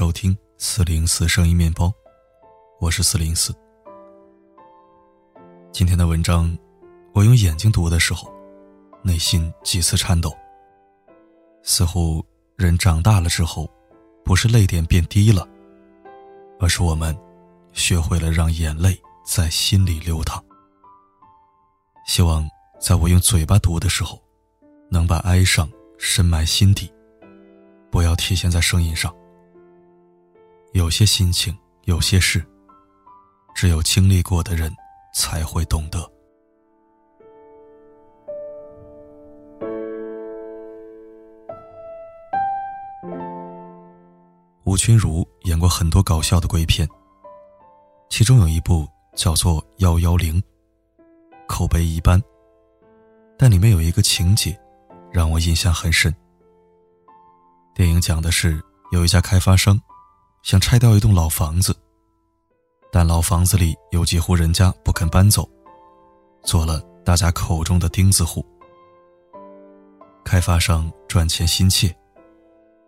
收听四零四声音面包，我是四零四。今天的文章，我用眼睛读的时候，内心几次颤抖。似乎人长大了之后，不是泪点变低了，而是我们学会了让眼泪在心里流淌。希望在我用嘴巴读的时候，能把哀伤深埋心底，不要体现在声音上。有些心情，有些事，只有经历过的人才会懂得。吴君如演过很多搞笑的鬼片，其中有一部叫做《幺幺零》。口碑一般，但里面有一个情节让我印象很深。电影讲的是有一家开发商想拆掉一栋老房子，但老房子里有几户人家不肯搬走，做了大家口中的钉子户。开发商赚钱心切，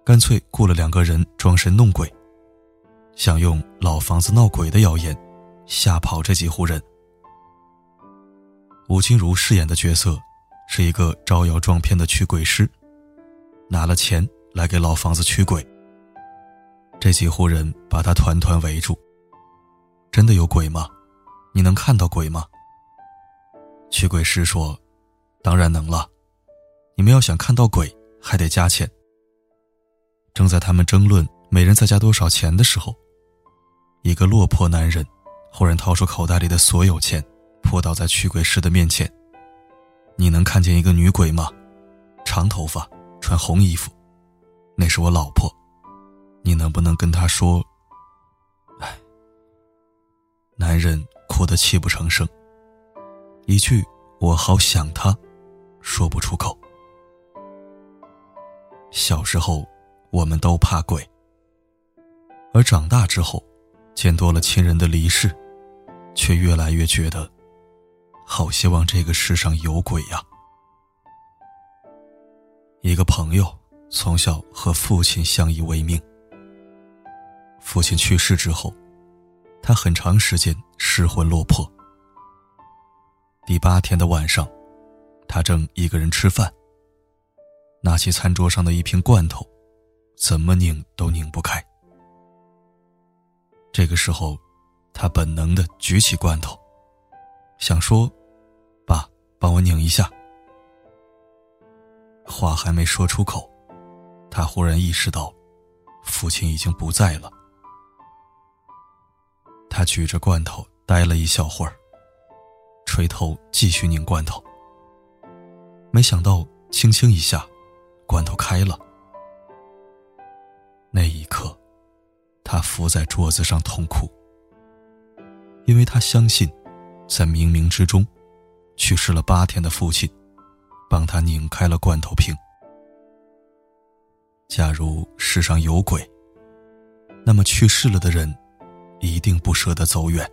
干脆雇了两个人装神弄鬼，想用老房子闹鬼的谣言吓跑这几户人。吴君如饰演的角色是一个招摇撞骗的驱鬼师，拿了钱来给老房子驱鬼。这几户人把他团团围住。真的有鬼吗？你能看到鬼吗？驱鬼师说：“当然能了，你们要想看到鬼，还得加钱。”正在他们争论每人再加多少钱的时候，一个落魄男人忽然掏出口袋里的所有钱。扑倒在驱鬼师的面前。你能看见一个女鬼吗？长头发，穿红衣服，那是我老婆。你能不能跟他说？哎，男人哭得泣不成声。一句“我好想他”，说不出口。小时候，我们都怕鬼，而长大之后，见多了亲人的离世，却越来越觉得。好希望这个世上有鬼呀！一个朋友从小和父亲相依为命，父亲去世之后，他很长时间失魂落魄。第八天的晚上，他正一个人吃饭，拿起餐桌上的一瓶罐头，怎么拧都拧不开。这个时候，他本能的举起罐头，想说。爸帮我拧一下。话还没说出口，他忽然意识到，父亲已经不在了。他举着罐头呆了一小会儿，垂头继续拧罐头。没想到，轻轻一下，罐头开了。那一刻，他伏在桌子上痛哭，因为他相信，在冥冥之中。去世了八天的父亲，帮他拧开了罐头瓶。假如世上有鬼，那么去世了的人，一定不舍得走远。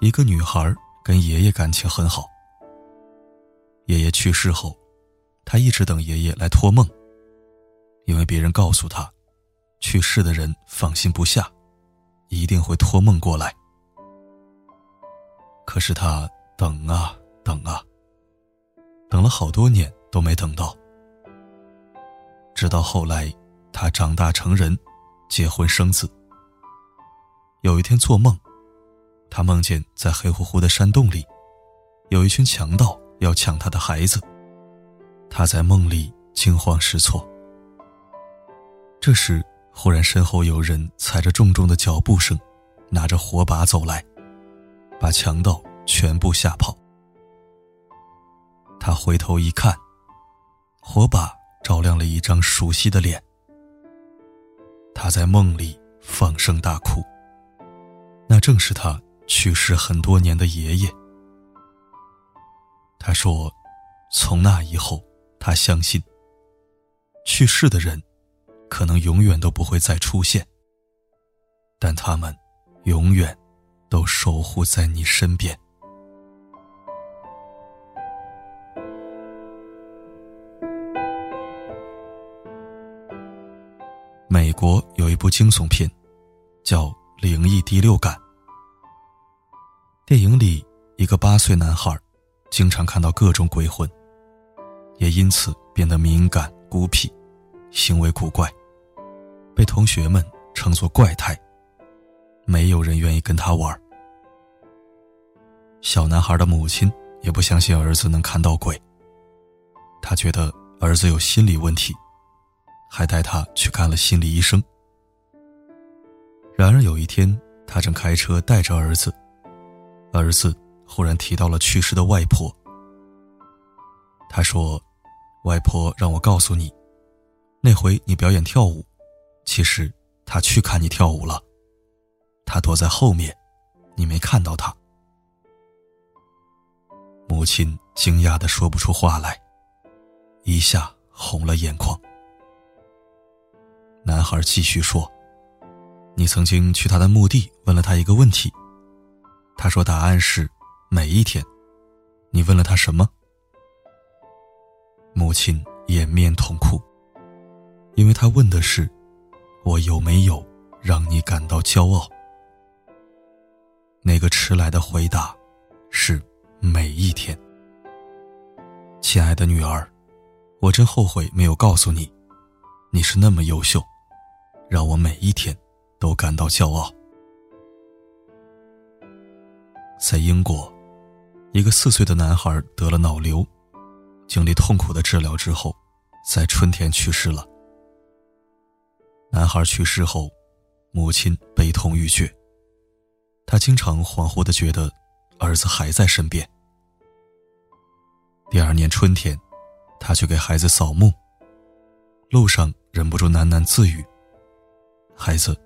一个女孩跟爷爷感情很好。爷爷去世后，她一直等爷爷来托梦，因为别人告诉她，去世的人放心不下，一定会托梦过来。可是他等啊等啊，等了好多年都没等到。直到后来，他长大成人，结婚生子。有一天做梦，他梦见在黑乎乎的山洞里，有一群强盗要抢他的孩子。他在梦里惊慌失措。这时，忽然身后有人踩着重重的脚步声，拿着火把走来。把强盗全部吓跑。他回头一看，火把照亮了一张熟悉的脸。他在梦里放声大哭。那正是他去世很多年的爷爷。他说：“从那以后，他相信，去世的人可能永远都不会再出现，但他们永远。”都守护在你身边。美国有一部惊悚片，叫《灵异第六感》。电影里，一个八岁男孩，经常看到各种鬼魂，也因此变得敏感、孤僻，行为古怪，被同学们称作怪胎。没有人愿意跟他玩。小男孩的母亲也不相信儿子能看到鬼，他觉得儿子有心理问题，还带他去看了心理医生。然而有一天，他正开车带着儿子。儿子忽然提到了去世的外婆。他说：“外婆让我告诉你，那回你表演跳舞，其实他去看你跳舞了。他躲在后面，你没看到他。”母亲惊讶的说不出话来，一下红了眼眶。男孩继续说：“你曾经去他的墓地，问了他一个问题。”他说：“答案是每一天。”你问了他什么？母亲掩面痛哭，因为他问的是：“我有没有让你感到骄傲？”那个迟来的回答是：“每一天。”亲爱的女儿，我真后悔没有告诉你，你是那么优秀，让我每一天都感到骄傲。在英国，一个四岁的男孩得了脑瘤，经历痛苦的治疗之后，在春天去世了。男孩去世后，母亲悲痛欲绝。他经常恍惚的觉得，儿子还在身边。第二年春天，他去给孩子扫墓，路上忍不住喃喃自语：“孩子，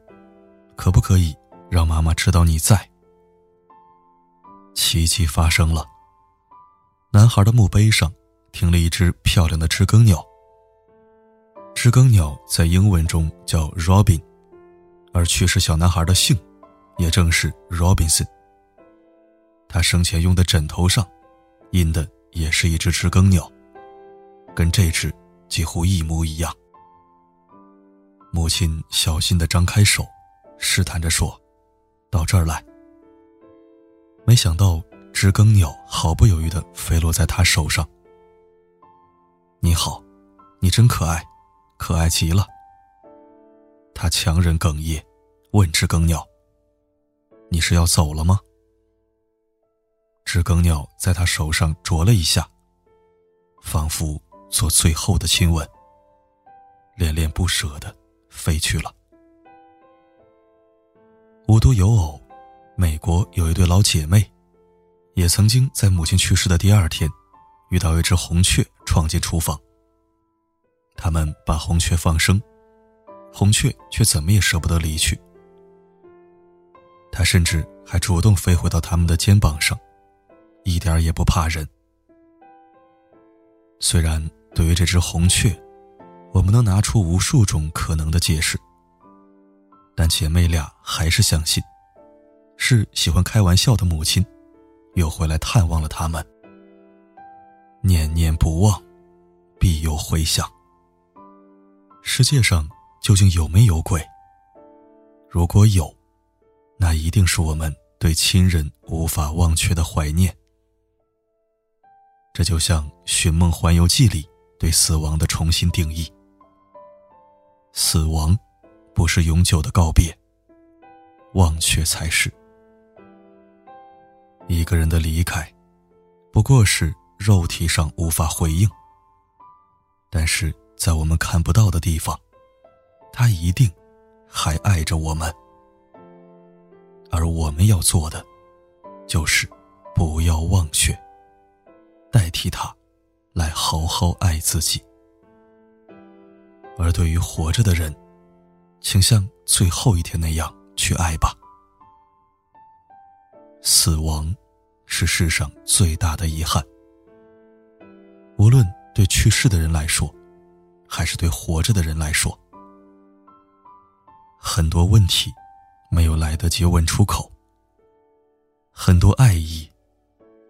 可不可以让妈妈知道你在？”奇迹发生了。男孩的墓碑上停了一只漂亮的知更鸟。知更鸟在英文中叫 Robin，而去世小男孩的姓，也正是 Robinson。他生前用的枕头上，印的也是一只知更鸟，跟这只几乎一模一样。母亲小心的张开手，试探着说：“到这儿来。”没想到，知更鸟毫不犹豫的飞落在他手上。你好，你真可爱，可爱极了。他强忍哽咽，问知更鸟：“你是要走了吗？”知更鸟在他手上啄了一下，仿佛做最后的亲吻，恋恋不舍的飞去了。无独有偶。美国有一对老姐妹，也曾经在母亲去世的第二天，遇到一只红雀闯进厨房。他们把红雀放生，红雀却怎么也舍不得离去。它甚至还主动飞回到他们的肩膀上，一点也不怕人。虽然对于这只红雀，我们能拿出无数种可能的解释，但姐妹俩还是相信。是喜欢开玩笑的母亲，又回来探望了他们。念念不忘，必有回响。世界上究竟有没有鬼？如果有，那一定是我们对亲人无法忘却的怀念。这就像《寻梦环游记》里对死亡的重新定义：死亡，不是永久的告别，忘却才是。一个人的离开，不过是肉体上无法回应，但是在我们看不到的地方，他一定还爱着我们。而我们要做的，就是不要忘却，代替他，来好好爱自己。而对于活着的人，请像最后一天那样去爱吧。死亡，是世上最大的遗憾。无论对去世的人来说，还是对活着的人来说，很多问题没有来得及问出口，很多爱意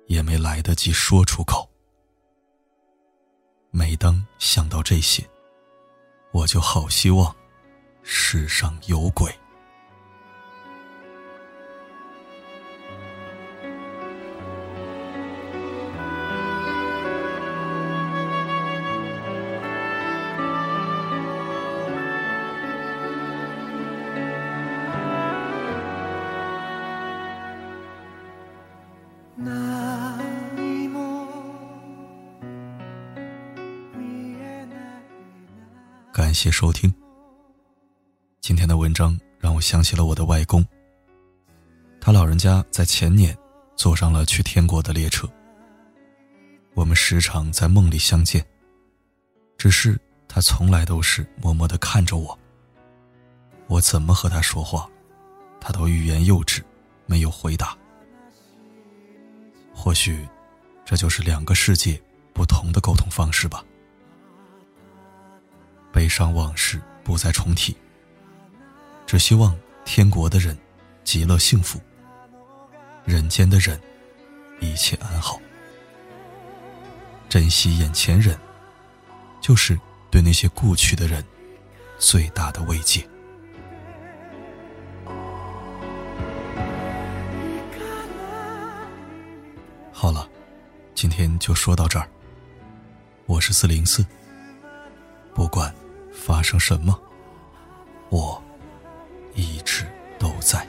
也没来得及说出口。每当想到这些，我就好希望世上有鬼。谢收听。今天的文章让我想起了我的外公。他老人家在前年坐上了去天国的列车。我们时常在梦里相见，只是他从来都是默默的看着我。我怎么和他说话，他都欲言又止，没有回答。或许，这就是两个世界不同的沟通方式吧。悲伤往事不再重提，只希望天国的人极乐幸福，人间的人一切安好。珍惜眼前人，就是对那些故去的人最大的慰藉。好了，今天就说到这儿。我是四零四，不管。发生什么，我一直都在。